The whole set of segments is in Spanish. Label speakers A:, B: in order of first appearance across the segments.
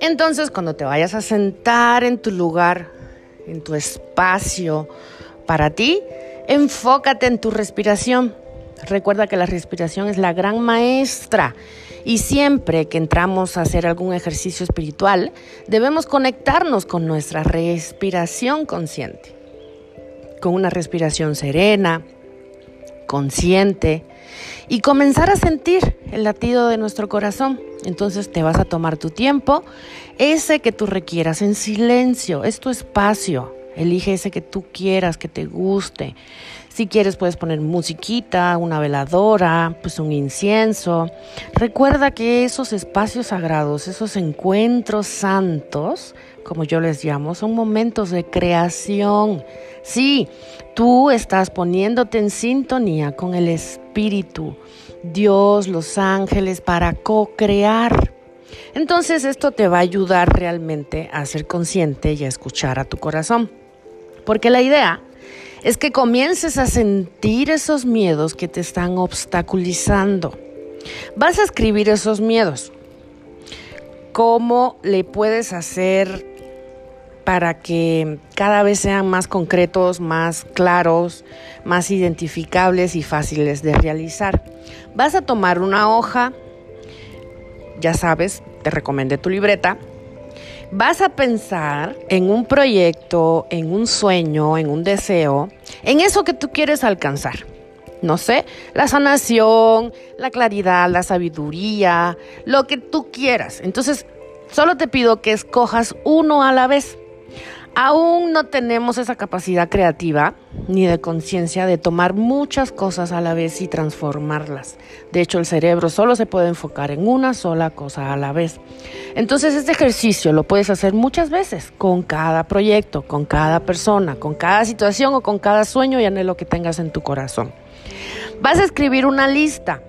A: Entonces, cuando te vayas a sentar en tu lugar, en tu espacio para ti, enfócate en tu respiración. Recuerda que la respiración es la gran maestra y siempre que entramos a hacer algún ejercicio espiritual, debemos conectarnos con nuestra respiración consciente, con una respiración serena, consciente y comenzar a sentir el latido de nuestro corazón. Entonces te vas a tomar tu tiempo, ese que tú requieras en silencio, es tu espacio. Elige ese que tú quieras, que te guste. Si quieres puedes poner musiquita, una veladora, pues un incienso. Recuerda que esos espacios sagrados, esos encuentros santos, como yo les llamo, son momentos de creación. Sí, tú estás poniéndote en sintonía con el Espíritu, Dios, los ángeles, para co-crear. Entonces esto te va a ayudar realmente a ser consciente y a escuchar a tu corazón. Porque la idea es que comiences a sentir esos miedos que te están obstaculizando. Vas a escribir esos miedos. ¿Cómo le puedes hacer para que cada vez sean más concretos, más claros, más identificables y fáciles de realizar? Vas a tomar una hoja, ya sabes, te recomendé tu libreta, vas a pensar en un proyecto, en un sueño, en un deseo, en eso que tú quieres alcanzar. No sé, la sanación, la claridad, la sabiduría, lo que tú quieras. Entonces, solo te pido que escojas uno a la vez. Aún no tenemos esa capacidad creativa ni de conciencia de tomar muchas cosas a la vez y transformarlas. De hecho, el cerebro solo se puede enfocar en una sola cosa a la vez. Entonces, este ejercicio lo puedes hacer muchas veces con cada proyecto, con cada persona, con cada situación o con cada sueño y anhelo que tengas en tu corazón. Vas a escribir una lista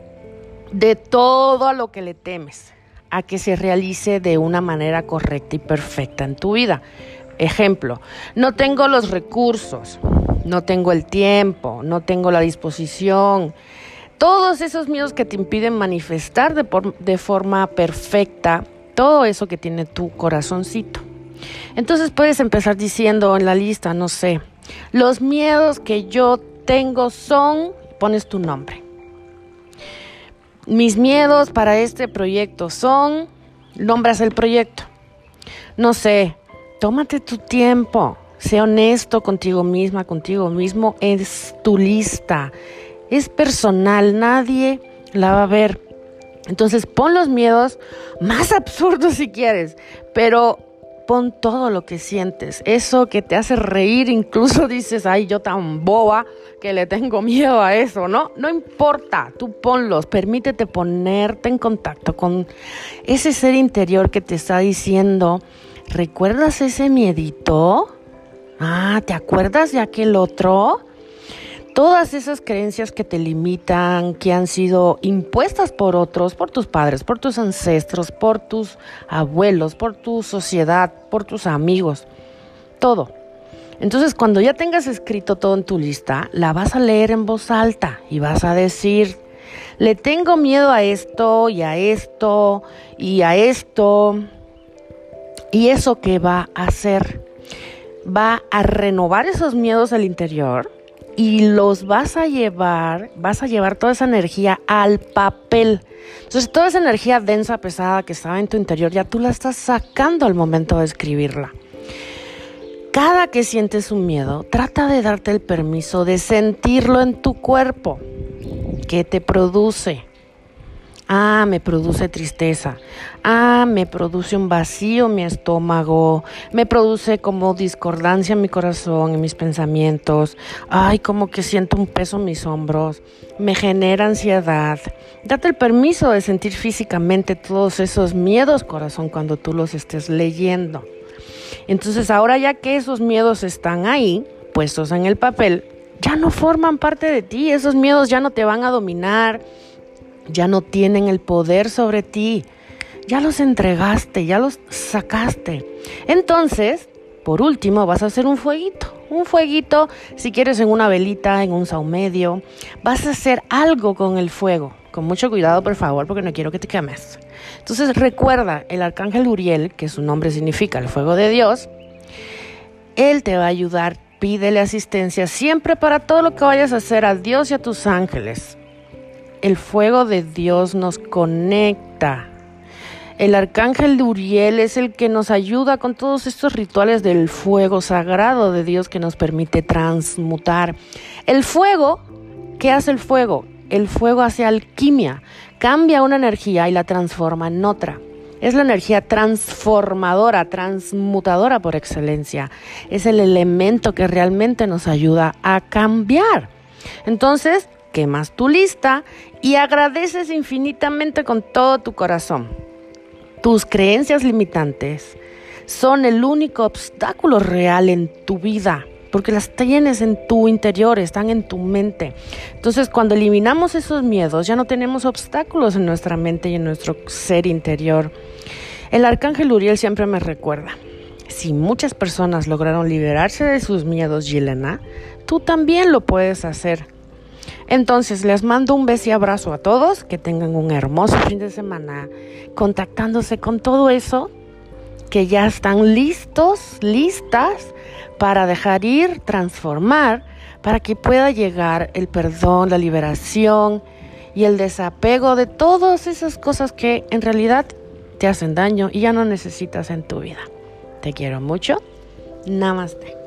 A: de todo a lo que le temes a que se realice de una manera correcta y perfecta en tu vida. Ejemplo, no tengo los recursos, no tengo el tiempo, no tengo la disposición. Todos esos miedos que te impiden manifestar de, forma perfecta todo eso que tiene tu corazoncito. Entonces puedes empezar diciendo en la lista, no sé, los miedos que yo tengo son, pones tu nombre. Mis miedos para este proyecto son, nombras el proyecto. No sé, Tómate tu tiempo, sé honesto contigo misma, contigo mismo, es tu lista, es personal, nadie la va a ver. Entonces pon los miedos más absurdos si quieres, pero pon todo lo que sientes, eso que te hace reír, incluso dices, ay, yo tan boba que le tengo miedo a eso, ¿no? No importa, tú ponlos, permítete ponerte en contacto con ese ser interior que te está diciendo, ¿Recuerdas ese miedito? Ah, ¿te acuerdas de aquel otro? Todas esas creencias que te limitan, que han sido impuestas por otros, por tus padres, por tus ancestros, por tus abuelos, por tu sociedad, por tus amigos, todo. Entonces, cuando ya tengas escrito todo en tu lista, la vas a leer en voz alta y vas a decir, le tengo miedo a esto y a esto y a esto ¿Y eso qué va a hacer? Va a renovar esos miedos del interior y los vas a llevar, vas a llevar toda esa energía al papel. Entonces, toda esa energía densa, pesada que estaba en tu interior, ya tú la estás sacando al momento de escribirla. Cada que sientes un miedo, trata de darte el permiso de sentirlo en tu cuerpo. ¿Qué te produce? Ah, me produce tristeza. Ah, me produce un vacío mi estómago. Me produce como discordancia en mi corazón, en mis pensamientos. Ay, como que siento un peso en mis hombros. Me genera ansiedad. Date el permiso de sentir físicamente todos esos miedos, corazón, cuando tú los estés leyendo. Entonces, ahora ya que esos miedos están ahí, puestos en el papel, ya no forman parte de ti. Esos miedos ya no te van a dominar ya no tienen el poder sobre ti. Ya los entregaste, ya los sacaste. Entonces, por último, vas a hacer un fueguito. Un fueguito, si quieres, en una velita, en un saumedio. Vas a hacer algo con el fuego, con mucho cuidado, por favor, porque no quiero que te quemes. Entonces recuerda, el arcángel Uriel, que su nombre significa el fuego de Dios, él te va a ayudar, pídele asistencia siempre para todo lo que vayas a hacer a Dios y a tus ángeles. El fuego de Dios nos conecta. El arcángel de Uriel es el que nos ayuda con todos estos rituales del fuego sagrado de Dios que nos permite transmutar. El fuego, ¿qué hace el fuego? El fuego hace alquimia, cambia una energía y la transforma en otra. Es la energía transformadora, transmutadora por excelencia. Es el elemento que realmente nos ayuda a cambiar. Entonces, quemas tu lista y agradeces infinitamente con todo tu corazón. Tus creencias limitantes son el único obstáculo real en tu vida porque las tienes en tu interior, están en tu mente. Entonces, cuando eliminamos esos miedos, ya no tenemos obstáculos en nuestra mente y en nuestro ser interior. El arcángel Uriel siempre me recuerda, si muchas personas lograron liberarse de sus miedos, Yelena, tú también lo puedes hacer. Entonces, les mando un beso y abrazo a todos, que tengan un hermoso fin de semana, contactándose con todo eso, que ya están listos, listas para dejar ir, transformar, para que pueda llegar el perdón, la liberación y el desapego de todas esas cosas que en realidad te hacen daño y ya no necesitas en tu vida. Te quiero mucho. Namaste.